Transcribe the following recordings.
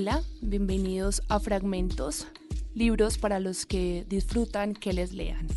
Hola, bienvenidos a Fragmentos, libros para los que disfrutan que les lean.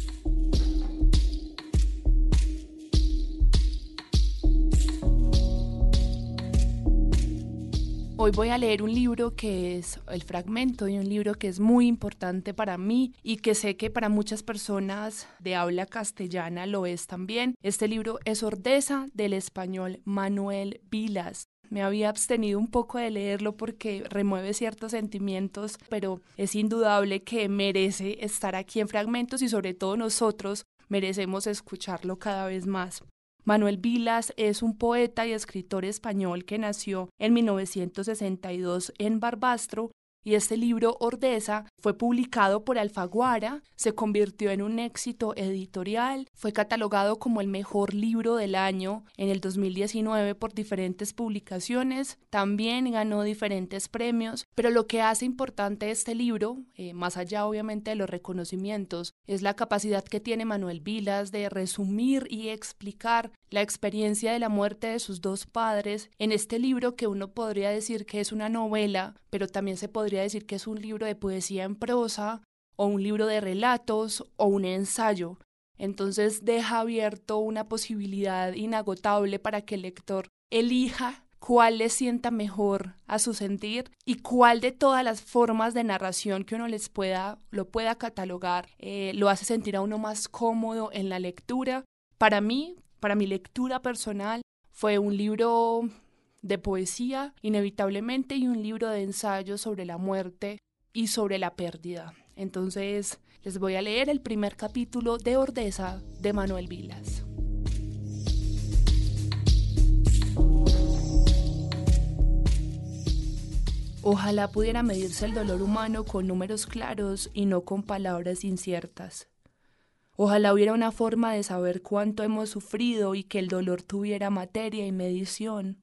Hoy voy a leer un libro que es el fragmento de un libro que es muy importante para mí y que sé que para muchas personas de habla castellana lo es también. Este libro es Ordeza del español Manuel Vilas. Me había abstenido un poco de leerlo porque remueve ciertos sentimientos, pero es indudable que merece estar aquí en fragmentos y sobre todo nosotros merecemos escucharlo cada vez más. Manuel Vilas es un poeta y escritor español que nació en 1962 en Barbastro y este libro Ordeza fue publicado por Alfaguara, se convirtió en un éxito editorial, fue catalogado como el mejor libro del año en el 2019 por diferentes publicaciones, también ganó diferentes premios, pero lo que hace importante este libro, eh, más allá obviamente de los reconocimientos, es la capacidad que tiene Manuel Vilas de resumir y explicar la experiencia de la muerte de sus dos padres en este libro que uno podría decir que es una novela, pero también se podría decir que es un libro de poesía en prosa o un libro de relatos o un ensayo. Entonces deja abierto una posibilidad inagotable para que el lector elija cuál le sienta mejor a su sentir y cuál de todas las formas de narración que uno les pueda, lo pueda catalogar, eh, lo hace sentir a uno más cómodo en la lectura. Para mí, para mi lectura personal fue un libro de poesía, inevitablemente, y un libro de ensayos sobre la muerte y sobre la pérdida. Entonces, les voy a leer el primer capítulo de Ordeza de Manuel Vilas. Ojalá pudiera medirse el dolor humano con números claros y no con palabras inciertas. Ojalá hubiera una forma de saber cuánto hemos sufrido y que el dolor tuviera materia y medición.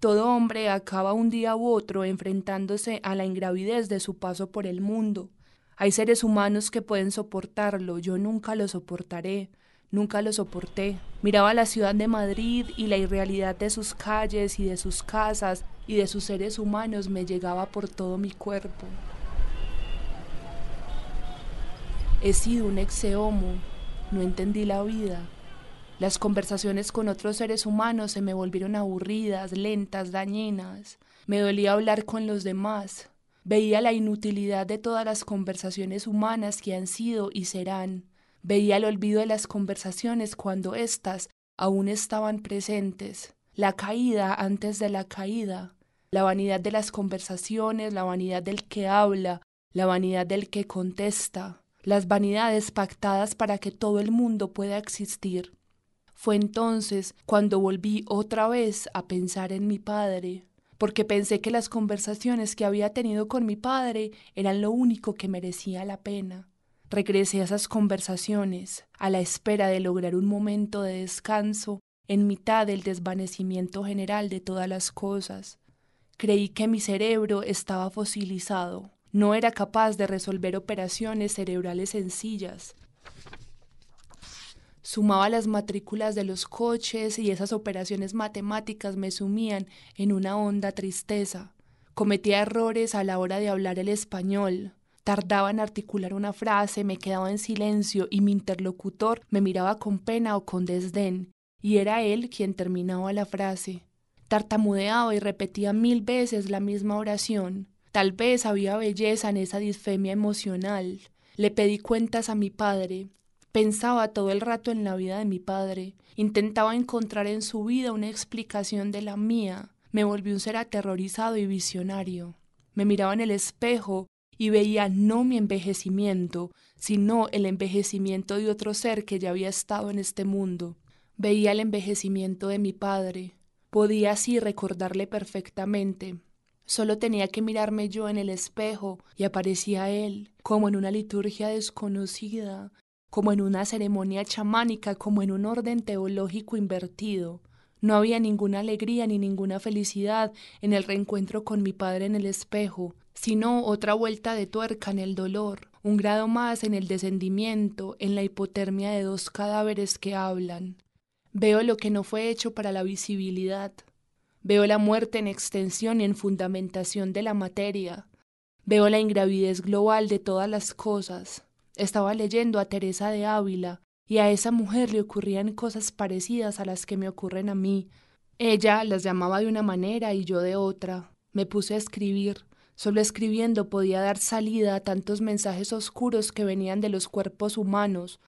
Todo hombre acaba un día u otro enfrentándose a la ingravidez de su paso por el mundo. Hay seres humanos que pueden soportarlo, yo nunca lo soportaré, nunca lo soporté. Miraba la ciudad de Madrid y la irrealidad de sus calles y de sus casas y de sus seres humanos me llegaba por todo mi cuerpo. He sido un exeomo, no entendí la vida. Las conversaciones con otros seres humanos se me volvieron aburridas, lentas, dañinas. Me dolía hablar con los demás. Veía la inutilidad de todas las conversaciones humanas que han sido y serán. Veía el olvido de las conversaciones cuando éstas aún estaban presentes. La caída antes de la caída. La vanidad de las conversaciones, la vanidad del que habla, la vanidad del que contesta las vanidades pactadas para que todo el mundo pueda existir. Fue entonces cuando volví otra vez a pensar en mi padre, porque pensé que las conversaciones que había tenido con mi padre eran lo único que merecía la pena. Regresé a esas conversaciones, a la espera de lograr un momento de descanso en mitad del desvanecimiento general de todas las cosas. Creí que mi cerebro estaba fosilizado, no era capaz de resolver operaciones cerebrales sencillas. Sumaba las matrículas de los coches y esas operaciones matemáticas me sumían en una honda tristeza. Cometía errores a la hora de hablar el español. Tardaba en articular una frase, me quedaba en silencio y mi interlocutor me miraba con pena o con desdén, y era él quien terminaba la frase. Tartamudeaba y repetía mil veces la misma oración. Tal vez había belleza en esa disfemia emocional. Le pedí cuentas a mi padre. Pensaba todo el rato en la vida de mi padre. Intentaba encontrar en su vida una explicación de la mía. Me volví un ser aterrorizado y visionario. Me miraba en el espejo y veía no mi envejecimiento, sino el envejecimiento de otro ser que ya había estado en este mundo. Veía el envejecimiento de mi padre. Podía así recordarle perfectamente. Solo tenía que mirarme yo en el espejo y aparecía él, como en una liturgia desconocida, como en una ceremonia chamánica, como en un orden teológico invertido. No había ninguna alegría ni ninguna felicidad en el reencuentro con mi padre en el espejo, sino otra vuelta de tuerca en el dolor, un grado más en el descendimiento, en la hipotermia de dos cadáveres que hablan. Veo lo que no fue hecho para la visibilidad, Veo la muerte en extensión y en fundamentación de la materia. Veo la ingravidez global de todas las cosas. Estaba leyendo a Teresa de Ávila y a esa mujer le ocurrían cosas parecidas a las que me ocurren a mí. Ella las llamaba de una manera y yo de otra. Me puse a escribir. Solo escribiendo podía dar salida a tantos mensajes oscuros que venían de los cuerpos humanos,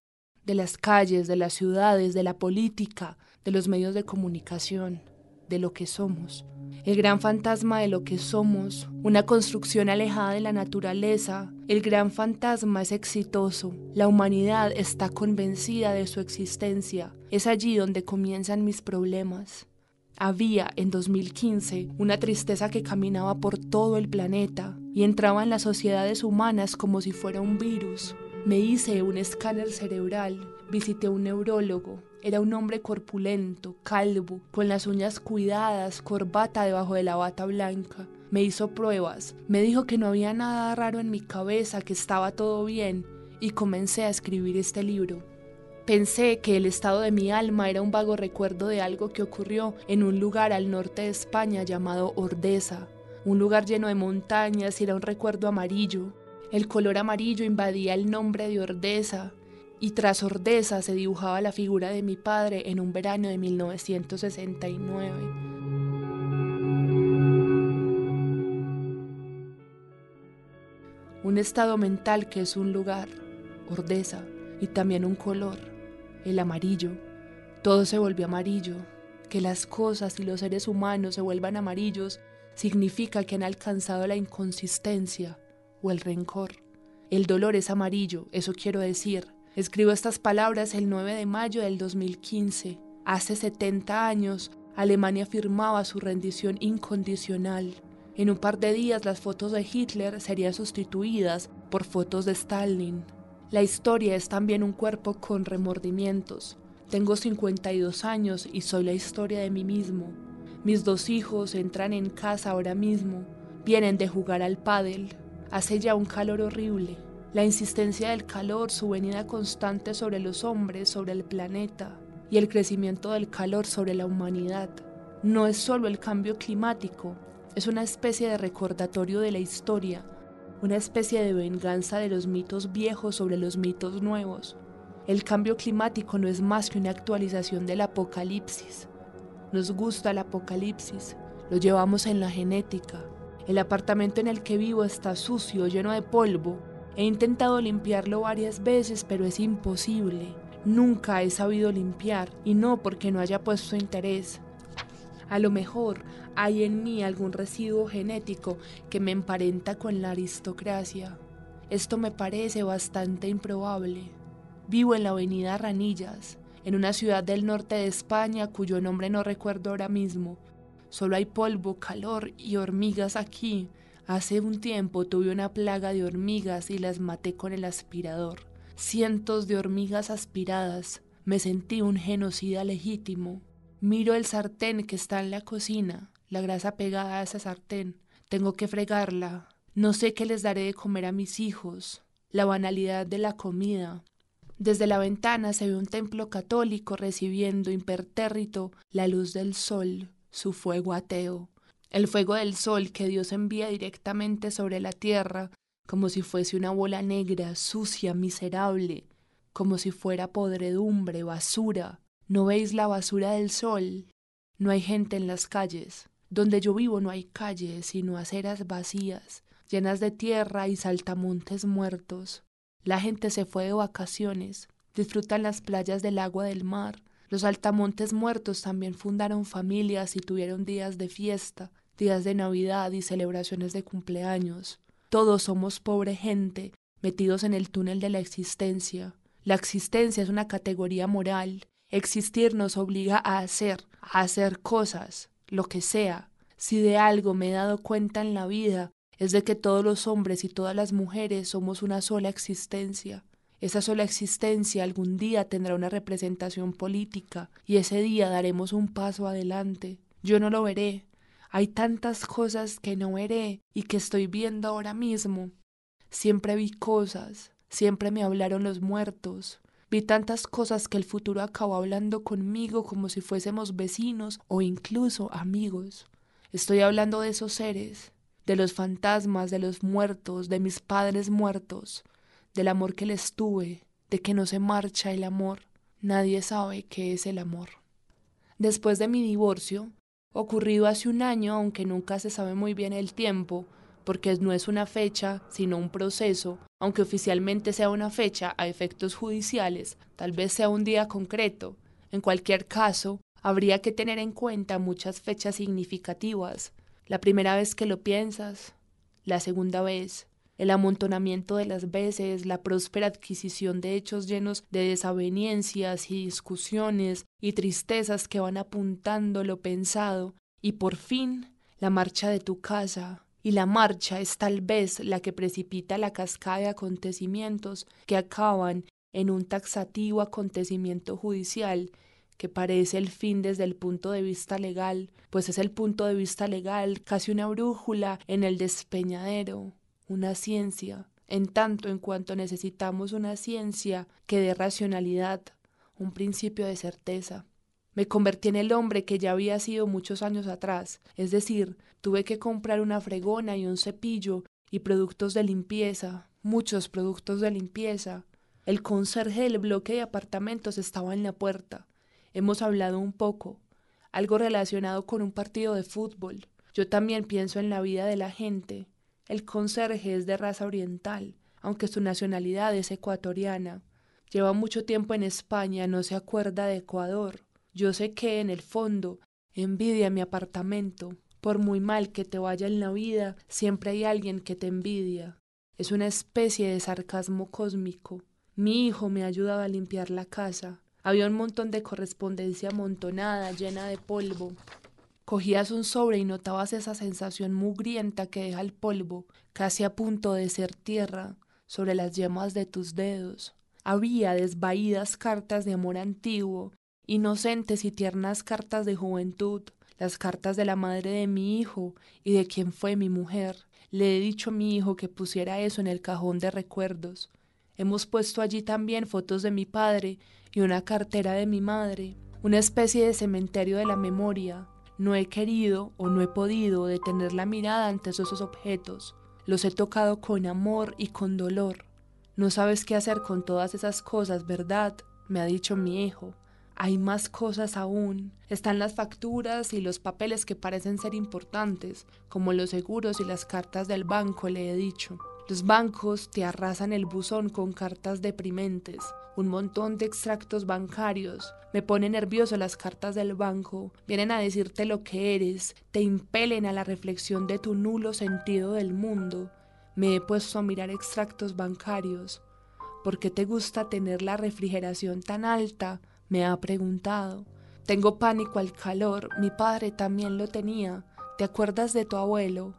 de las calles, de las ciudades, de la política, de los medios de comunicación, de lo que somos. El gran fantasma de lo que somos, una construcción alejada de la naturaleza, el gran fantasma es exitoso, la humanidad está convencida de su existencia, es allí donde comienzan mis problemas. Había en 2015 una tristeza que caminaba por todo el planeta y entraba en las sociedades humanas como si fuera un virus. Me hice un escáner cerebral, visité un neurólogo. Era un hombre corpulento, calvo, con las uñas cuidadas, corbata debajo de la bata blanca. Me hizo pruebas, me dijo que no había nada raro en mi cabeza, que estaba todo bien, y comencé a escribir este libro. Pensé que el estado de mi alma era un vago recuerdo de algo que ocurrió en un lugar al norte de España llamado Ordesa, un lugar lleno de montañas y era un recuerdo amarillo. El color amarillo invadía el nombre de Ordesa y tras Ordesa se dibujaba la figura de mi padre en un verano de 1969. Un estado mental que es un lugar, Ordesa, y también un color el amarillo. Todo se volvió amarillo. Que las cosas y los seres humanos se vuelvan amarillos significa que han alcanzado la inconsistencia o el rencor. El dolor es amarillo, eso quiero decir. Escribo estas palabras el 9 de mayo del 2015. Hace 70 años, Alemania firmaba su rendición incondicional. En un par de días las fotos de Hitler serían sustituidas por fotos de Stalin. La historia es también un cuerpo con remordimientos. Tengo 52 años y soy la historia de mí mismo. Mis dos hijos entran en casa ahora mismo. Vienen de jugar al pádel. Hace ya un calor horrible. La insistencia del calor, su venida constante sobre los hombres, sobre el planeta, y el crecimiento del calor sobre la humanidad. No es solo el cambio climático, es una especie de recordatorio de la historia una especie de venganza de los mitos viejos sobre los mitos nuevos. El cambio climático no es más que una actualización del apocalipsis. Nos gusta el apocalipsis, lo llevamos en la genética. El apartamento en el que vivo está sucio, lleno de polvo. He intentado limpiarlo varias veces, pero es imposible. Nunca he sabido limpiar, y no porque no haya puesto interés. A lo mejor hay en mí algún residuo genético que me emparenta con la aristocracia. Esto me parece bastante improbable. Vivo en la avenida Ranillas, en una ciudad del norte de España cuyo nombre no recuerdo ahora mismo. Solo hay polvo, calor y hormigas aquí. Hace un tiempo tuve una plaga de hormigas y las maté con el aspirador. Cientos de hormigas aspiradas. Me sentí un genocida legítimo. Miro el sartén que está en la cocina la grasa pegada a esa sartén. Tengo que fregarla. No sé qué les daré de comer a mis hijos. La banalidad de la comida. Desde la ventana se ve un templo católico recibiendo impertérrito la luz del sol, su fuego ateo. El fuego del sol que Dios envía directamente sobre la tierra, como si fuese una bola negra, sucia, miserable, como si fuera podredumbre, basura. ¿No veis la basura del sol? No hay gente en las calles. Donde yo vivo no hay calles, sino aceras vacías, llenas de tierra y saltamontes muertos. La gente se fue de vacaciones, disfrutan las playas del agua del mar. Los altamontes muertos también fundaron familias y tuvieron días de fiesta, días de Navidad y celebraciones de cumpleaños. Todos somos pobre gente, metidos en el túnel de la existencia. La existencia es una categoría moral. Existir nos obliga a hacer, a hacer cosas, lo que sea, si de algo me he dado cuenta en la vida, es de que todos los hombres y todas las mujeres somos una sola existencia. Esa sola existencia algún día tendrá una representación política y ese día daremos un paso adelante. Yo no lo veré. Hay tantas cosas que no veré y que estoy viendo ahora mismo. Siempre vi cosas, siempre me hablaron los muertos, Vi tantas cosas que el futuro acabó hablando conmigo como si fuésemos vecinos o incluso amigos. Estoy hablando de esos seres, de los fantasmas, de los muertos, de mis padres muertos, del amor que les tuve, de que no se marcha el amor. Nadie sabe qué es el amor. Después de mi divorcio, ocurrido hace un año, aunque nunca se sabe muy bien el tiempo, porque no es una fecha, sino un proceso, aunque oficialmente sea una fecha a efectos judiciales, tal vez sea un día concreto. En cualquier caso, habría que tener en cuenta muchas fechas significativas. La primera vez que lo piensas, la segunda vez, el amontonamiento de las veces, la próspera adquisición de hechos llenos de desavenencias y discusiones y tristezas que van apuntando lo pensado, y por fin la marcha de tu casa, y la marcha es tal vez la que precipita la cascada de acontecimientos que acaban en un taxativo acontecimiento judicial que parece el fin desde el punto de vista legal, pues es el punto de vista legal casi una brújula en el despeñadero, una ciencia, en tanto en cuanto necesitamos una ciencia que dé racionalidad, un principio de certeza. Me convertí en el hombre que ya había sido muchos años atrás, es decir, tuve que comprar una fregona y un cepillo y productos de limpieza, muchos productos de limpieza. El conserje del bloque de apartamentos estaba en la puerta. Hemos hablado un poco, algo relacionado con un partido de fútbol. Yo también pienso en la vida de la gente. El conserje es de raza oriental, aunque su nacionalidad es ecuatoriana. Lleva mucho tiempo en España, no se acuerda de Ecuador. Yo sé que en el fondo envidia mi apartamento. Por muy mal que te vaya en la vida, siempre hay alguien que te envidia. Es una especie de sarcasmo cósmico. Mi hijo me ha ayudado a limpiar la casa. Había un montón de correspondencia amontonada, llena de polvo. Cogías un sobre y notabas esa sensación mugrienta que deja el polvo, casi a punto de ser tierra, sobre las yemas de tus dedos. Había desvaídas cartas de amor antiguo inocentes y tiernas cartas de juventud, las cartas de la madre de mi hijo y de quien fue mi mujer. Le he dicho a mi hijo que pusiera eso en el cajón de recuerdos. Hemos puesto allí también fotos de mi padre y una cartera de mi madre, una especie de cementerio de la memoria. No he querido o no he podido detener la mirada ante esos objetos. Los he tocado con amor y con dolor. No sabes qué hacer con todas esas cosas, ¿verdad? me ha dicho mi hijo. Hay más cosas aún. Están las facturas y los papeles que parecen ser importantes, como los seguros y las cartas del banco, le he dicho. Los bancos te arrasan el buzón con cartas deprimentes, un montón de extractos bancarios. Me pone nervioso las cartas del banco. Vienen a decirte lo que eres, te impelen a la reflexión de tu nulo sentido del mundo. Me he puesto a mirar extractos bancarios. ¿Por qué te gusta tener la refrigeración tan alta? me ha preguntado. Tengo pánico al calor, mi padre también lo tenía. ¿Te acuerdas de tu abuelo?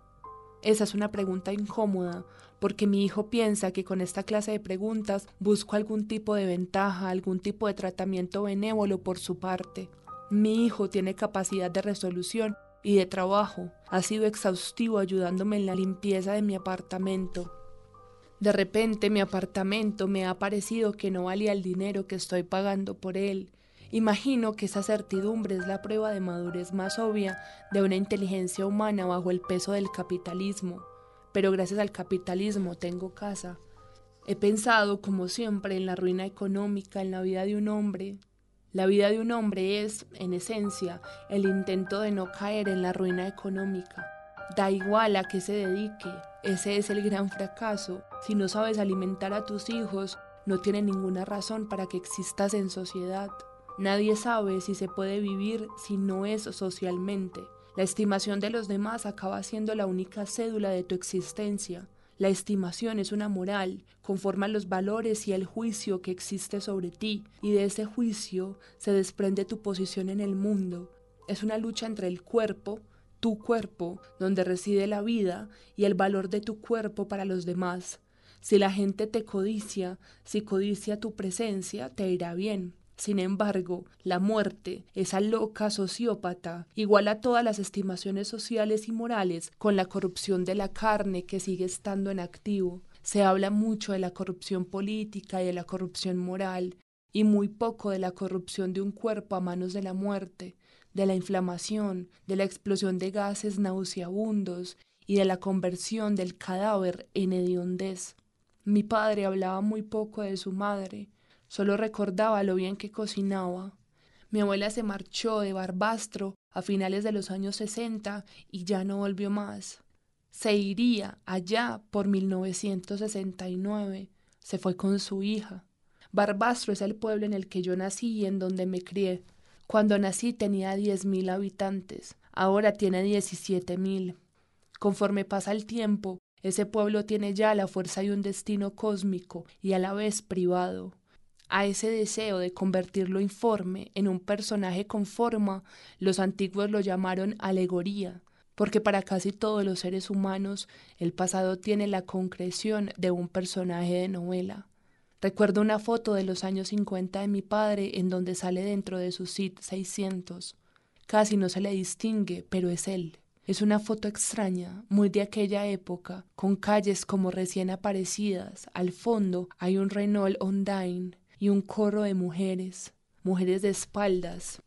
Esa es una pregunta incómoda, porque mi hijo piensa que con esta clase de preguntas busco algún tipo de ventaja, algún tipo de tratamiento benévolo por su parte. Mi hijo tiene capacidad de resolución y de trabajo. Ha sido exhaustivo ayudándome en la limpieza de mi apartamento. De repente mi apartamento me ha parecido que no valía el dinero que estoy pagando por él. Imagino que esa certidumbre es la prueba de madurez más obvia de una inteligencia humana bajo el peso del capitalismo. Pero gracias al capitalismo tengo casa. He pensado, como siempre, en la ruina económica, en la vida de un hombre. La vida de un hombre es, en esencia, el intento de no caer en la ruina económica. Da igual a qué se dedique, ese es el gran fracaso. Si no sabes alimentar a tus hijos, no tiene ninguna razón para que existas en sociedad. Nadie sabe si se puede vivir si no es socialmente. La estimación de los demás acaba siendo la única cédula de tu existencia. La estimación es una moral, conforma los valores y el juicio que existe sobre ti, y de ese juicio se desprende tu posición en el mundo. Es una lucha entre el cuerpo, tu cuerpo, donde reside la vida y el valor de tu cuerpo para los demás. Si la gente te codicia, si codicia tu presencia, te irá bien. Sin embargo, la muerte, esa loca sociópata, iguala todas las estimaciones sociales y morales con la corrupción de la carne que sigue estando en activo. Se habla mucho de la corrupción política y de la corrupción moral, y muy poco de la corrupción de un cuerpo a manos de la muerte, de la inflamación, de la explosión de gases nauseabundos y de la conversión del cadáver en hediondez. Mi padre hablaba muy poco de su madre, solo recordaba lo bien que cocinaba. Mi abuela se marchó de Barbastro a finales de los años sesenta y ya no volvió más. Se iría allá por 1969. Se fue con su hija. Barbastro es el pueblo en el que yo nací y en donde me crié. Cuando nací tenía diez mil habitantes, ahora tiene diecisiete mil. Conforme pasa el tiempo, ese pueblo tiene ya la fuerza y un destino cósmico y a la vez privado. A ese deseo de convertir lo informe en un personaje con forma, los antiguos lo llamaron alegoría, porque para casi todos los seres humanos el pasado tiene la concreción de un personaje de novela. Recuerdo una foto de los años 50 de mi padre en donde sale dentro de su SID 600. Casi no se le distingue, pero es él. Es una foto extraña, muy de aquella época, con calles como recién aparecidas. Al fondo hay un Renault Ondine y un corro de mujeres, mujeres de espaldas,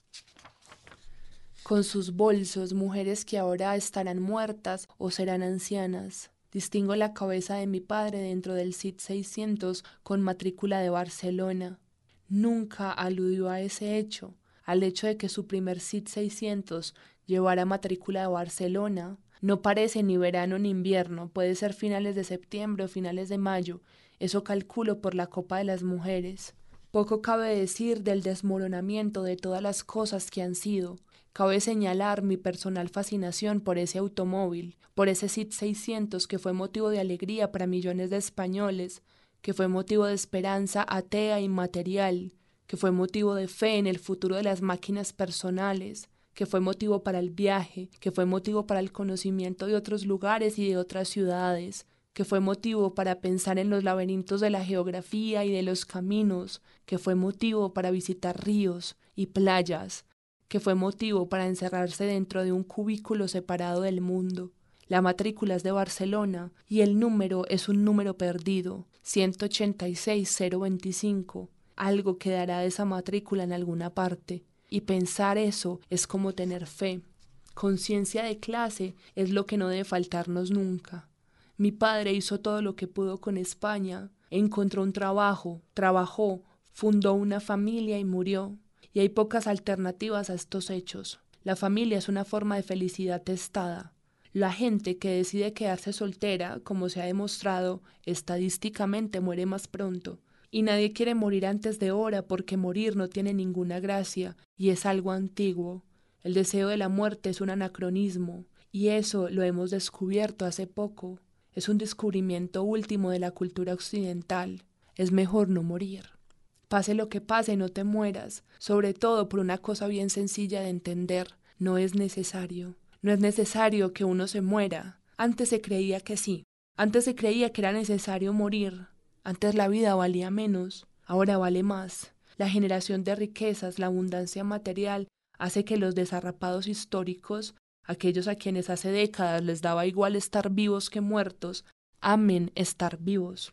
con sus bolsos, mujeres que ahora estarán muertas o serán ancianas. Distingo la cabeza de mi padre dentro del CIT 600 con matrícula de Barcelona. Nunca aludió a ese hecho, al hecho de que su primer CIT 600 llevara matrícula de Barcelona. No parece ni verano ni invierno, puede ser finales de septiembre o finales de mayo, eso calculo por la Copa de las Mujeres. Poco cabe decir del desmoronamiento de todas las cosas que han sido, Cabe señalar mi personal fascinación por ese automóvil, por ese SIT 600 que fue motivo de alegría para millones de españoles, que fue motivo de esperanza atea y material, que fue motivo de fe en el futuro de las máquinas personales, que fue motivo para el viaje, que fue motivo para el conocimiento de otros lugares y de otras ciudades, que fue motivo para pensar en los laberintos de la geografía y de los caminos, que fue motivo para visitar ríos y playas, que fue motivo para encerrarse dentro de un cubículo separado del mundo. La matrícula es de Barcelona y el número es un número perdido, 186025. Algo quedará de esa matrícula en alguna parte. Y pensar eso es como tener fe. Conciencia de clase es lo que no debe faltarnos nunca. Mi padre hizo todo lo que pudo con España, encontró un trabajo, trabajó, fundó una familia y murió y hay pocas alternativas a estos hechos. La familia es una forma de felicidad testada. La gente que decide quedarse soltera, como se ha demostrado, estadísticamente muere más pronto. Y nadie quiere morir antes de hora porque morir no tiene ninguna gracia y es algo antiguo. El deseo de la muerte es un anacronismo y eso lo hemos descubierto hace poco. Es un descubrimiento último de la cultura occidental. Es mejor no morir. Pase lo que pase, no te mueras, sobre todo por una cosa bien sencilla de entender. No es necesario. No es necesario que uno se muera. Antes se creía que sí. Antes se creía que era necesario morir. Antes la vida valía menos. Ahora vale más. La generación de riquezas, la abundancia material, hace que los desarrapados históricos, aquellos a quienes hace décadas les daba igual estar vivos que muertos, amen estar vivos.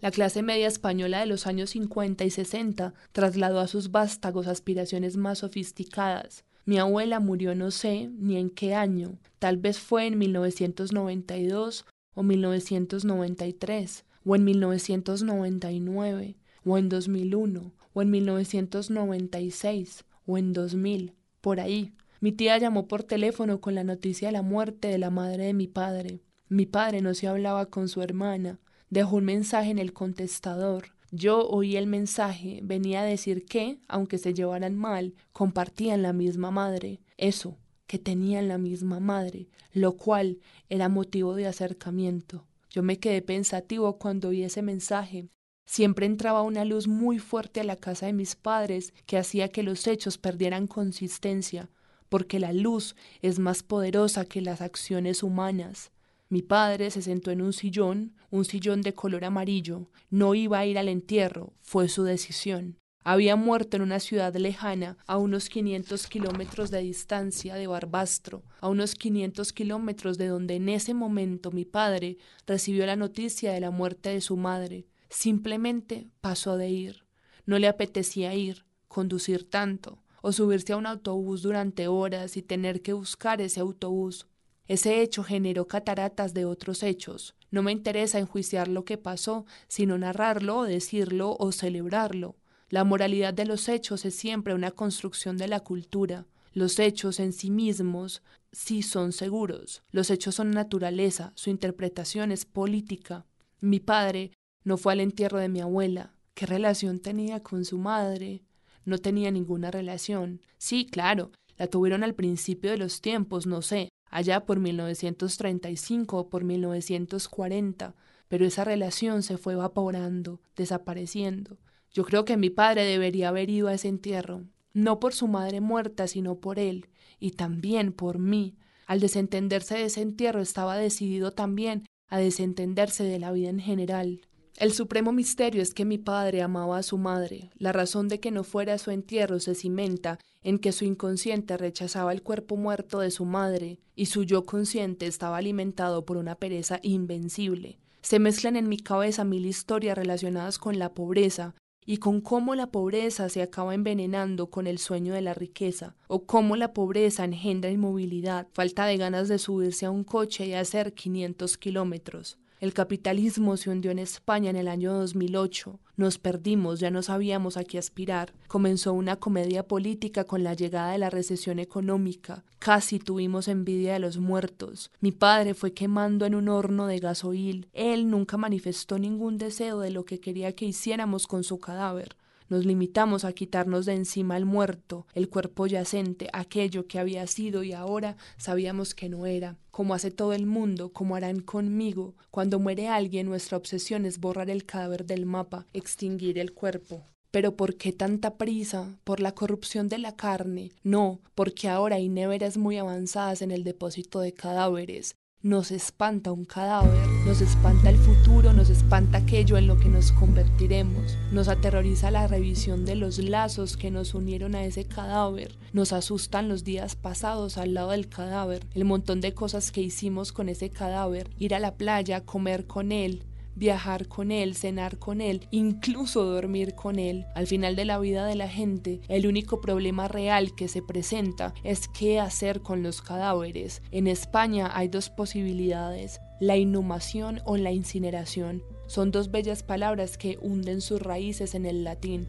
La clase media española de los años 50 y 60 trasladó a sus vástagos aspiraciones más sofisticadas. Mi abuela murió no sé ni en qué año, tal vez fue en 1992 o 1993 o en 1999 o en 2001 o en 1996 o en 2000, por ahí. Mi tía llamó por teléfono con la noticia de la muerte de la madre de mi padre. Mi padre no se hablaba con su hermana, Dejó un mensaje en el contestador. Yo oí el mensaje, venía a decir que, aunque se llevaran mal, compartían la misma madre. Eso, que tenían la misma madre, lo cual era motivo de acercamiento. Yo me quedé pensativo cuando oí ese mensaje. Siempre entraba una luz muy fuerte a la casa de mis padres que hacía que los hechos perdieran consistencia, porque la luz es más poderosa que las acciones humanas. Mi padre se sentó en un sillón, un sillón de color amarillo. No iba a ir al entierro, fue su decisión. Había muerto en una ciudad lejana, a unos 500 kilómetros de distancia de Barbastro, a unos 500 kilómetros de donde en ese momento mi padre recibió la noticia de la muerte de su madre. Simplemente pasó de ir. No le apetecía ir, conducir tanto, o subirse a un autobús durante horas y tener que buscar ese autobús. Ese hecho generó cataratas de otros hechos. No me interesa enjuiciar lo que pasó, sino narrarlo decirlo o celebrarlo. La moralidad de los hechos es siempre una construcción de la cultura. Los hechos en sí mismos sí son seguros. Los hechos son naturaleza, su interpretación es política. Mi padre no fue al entierro de mi abuela. ¿Qué relación tenía con su madre? No tenía ninguna relación. Sí, claro, la tuvieron al principio de los tiempos, no sé, allá por 1935 o por 1940, pero esa relación se fue evaporando, desapareciendo. Yo creo que mi padre debería haber ido a ese entierro, no por su madre muerta, sino por él, y también por mí. Al desentenderse de ese entierro estaba decidido también a desentenderse de la vida en general. El supremo misterio es que mi padre amaba a su madre. La razón de que no fuera a su entierro se cimenta en que su inconsciente rechazaba el cuerpo muerto de su madre y su yo consciente estaba alimentado por una pereza invencible. Se mezclan en mi cabeza mil historias relacionadas con la pobreza, y con cómo la pobreza se acaba envenenando con el sueño de la riqueza, o cómo la pobreza engendra inmovilidad, falta de ganas de subirse a un coche y hacer 500 kilómetros. El capitalismo se hundió en España en el año 2008. Nos perdimos, ya no sabíamos a qué aspirar. Comenzó una comedia política con la llegada de la recesión económica. Casi tuvimos envidia de los muertos. Mi padre fue quemando en un horno de gasoil. Él nunca manifestó ningún deseo de lo que quería que hiciéramos con su cadáver. Nos limitamos a quitarnos de encima el muerto, el cuerpo yacente, aquello que había sido y ahora sabíamos que no era, como hace todo el mundo, como harán conmigo. Cuando muere alguien, nuestra obsesión es borrar el cadáver del mapa, extinguir el cuerpo. Pero ¿por qué tanta prisa? ¿Por la corrupción de la carne? No, porque ahora hay neveras muy avanzadas en el depósito de cadáveres, nos espanta un cadáver, nos espanta el futuro, nos espanta aquello en lo que nos convertiremos, nos aterroriza la revisión de los lazos que nos unieron a ese cadáver, nos asustan los días pasados al lado del cadáver, el montón de cosas que hicimos con ese cadáver, ir a la playa, comer con él, viajar con él, cenar con él, incluso dormir con él. Al final de la vida de la gente, el único problema real que se presenta es qué hacer con los cadáveres. En España hay dos posibilidades, la inhumación o la incineración. Son dos bellas palabras que hunden sus raíces en el latín.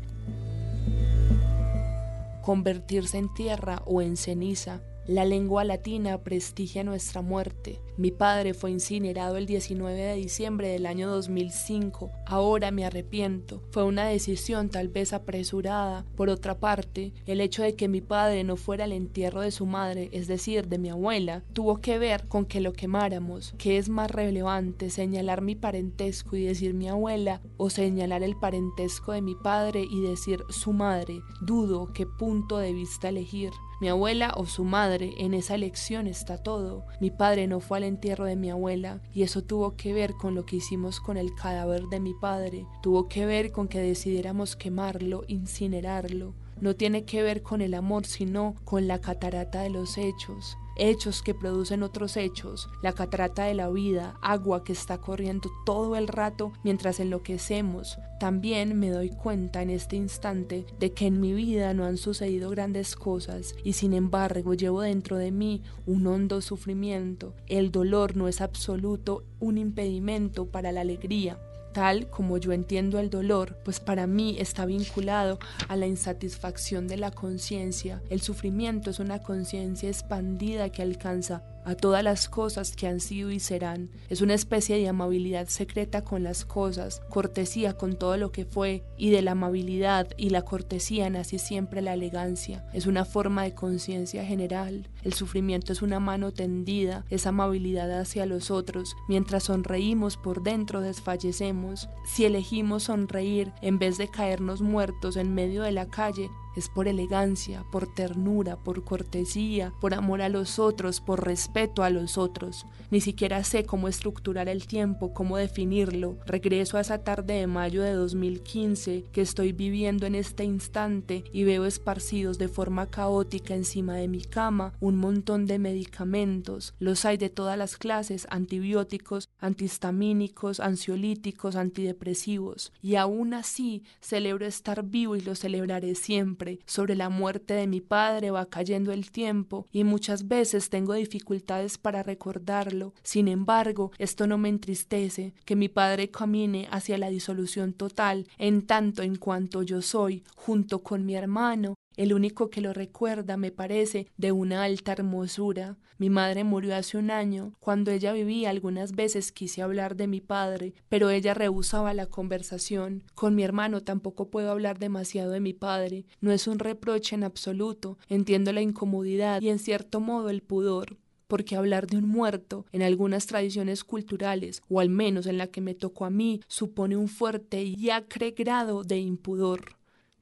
Convertirse en tierra o en ceniza. La lengua latina prestigia nuestra muerte. Mi padre fue incinerado el 19 de diciembre del año 2005. Ahora me arrepiento. Fue una decisión tal vez apresurada. Por otra parte, el hecho de que mi padre no fuera al entierro de su madre, es decir, de mi abuela, tuvo que ver con que lo quemáramos. ¿Qué es más relevante, señalar mi parentesco y decir mi abuela o señalar el parentesco de mi padre y decir su madre? Dudo qué punto de vista elegir. Mi abuela o su madre, en esa elección está todo. Mi padre no fue al entierro de mi abuela y eso tuvo que ver con lo que hicimos con el cadáver de mi padre. Tuvo que ver con que decidiéramos quemarlo, incinerarlo. No tiene que ver con el amor, sino con la catarata de los hechos hechos que producen otros hechos, la catarata de la vida, agua que está corriendo todo el rato mientras enloquecemos. También me doy cuenta en este instante de que en mi vida no han sucedido grandes cosas y sin embargo llevo dentro de mí un hondo sufrimiento. El dolor no es absoluto un impedimento para la alegría tal como yo entiendo el dolor, pues para mí está vinculado a la insatisfacción de la conciencia. El sufrimiento es una conciencia expandida que alcanza a todas las cosas que han sido y serán. Es una especie de amabilidad secreta con las cosas, cortesía con todo lo que fue, y de la amabilidad y la cortesía nace siempre la elegancia. Es una forma de conciencia general. El sufrimiento es una mano tendida, es amabilidad hacia los otros. Mientras sonreímos por dentro desfallecemos. Si elegimos sonreír en vez de caernos muertos en medio de la calle, es por elegancia, por ternura, por cortesía, por amor a los otros, por respeto a los otros. Ni siquiera sé cómo estructurar el tiempo, cómo definirlo. Regreso a esa tarde de mayo de 2015 que estoy viviendo en este instante y veo esparcidos de forma caótica encima de mi cama un montón de medicamentos. Los hay de todas las clases, antibióticos, antihistamínicos, ansiolíticos, antidepresivos. Y aún así celebro estar vivo y lo celebraré siempre. Sobre la muerte de mi padre va cayendo el tiempo y muchas veces tengo dificultades para recordarlo. Sin embargo, esto no me entristece, que mi padre camine hacia la disolución total, en tanto en cuanto yo soy, junto con mi hermano, el único que lo recuerda, me parece, de una alta hermosura. Mi madre murió hace un año. Cuando ella vivía algunas veces quise hablar de mi padre, pero ella rehusaba la conversación. Con mi hermano tampoco puedo hablar demasiado de mi padre. No es un reproche en absoluto. Entiendo la incomodidad y en cierto modo el pudor porque hablar de un muerto en algunas tradiciones culturales, o al menos en la que me tocó a mí, supone un fuerte y acre grado de impudor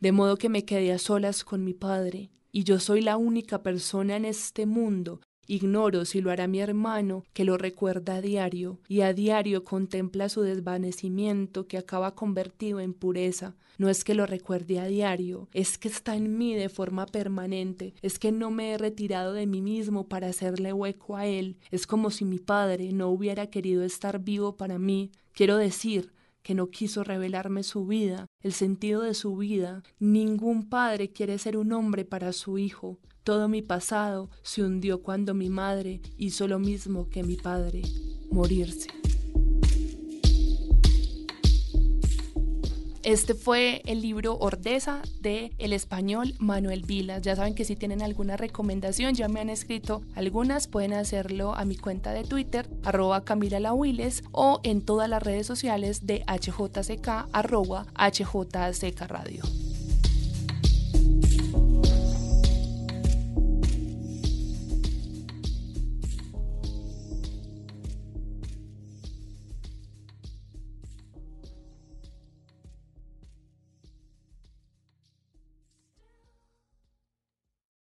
de modo que me quedé a solas con mi padre, y yo soy la única persona en este mundo Ignoro si lo hará mi hermano, que lo recuerda a diario, y a diario contempla su desvanecimiento que acaba convertido en pureza. No es que lo recuerde a diario, es que está en mí de forma permanente, es que no me he retirado de mí mismo para hacerle hueco a él, es como si mi padre no hubiera querido estar vivo para mí. Quiero decir, que no quiso revelarme su vida, el sentido de su vida. Ningún padre quiere ser un hombre para su hijo. Todo mi pasado se hundió cuando mi madre hizo lo mismo que mi padre, morirse. Este fue el libro Ordeza de el español Manuel Vilas. Ya saben que si tienen alguna recomendación, ya me han escrito algunas, pueden hacerlo a mi cuenta de Twitter, arroba Camila o en todas las redes sociales de HJCK, arroba HJCK Radio.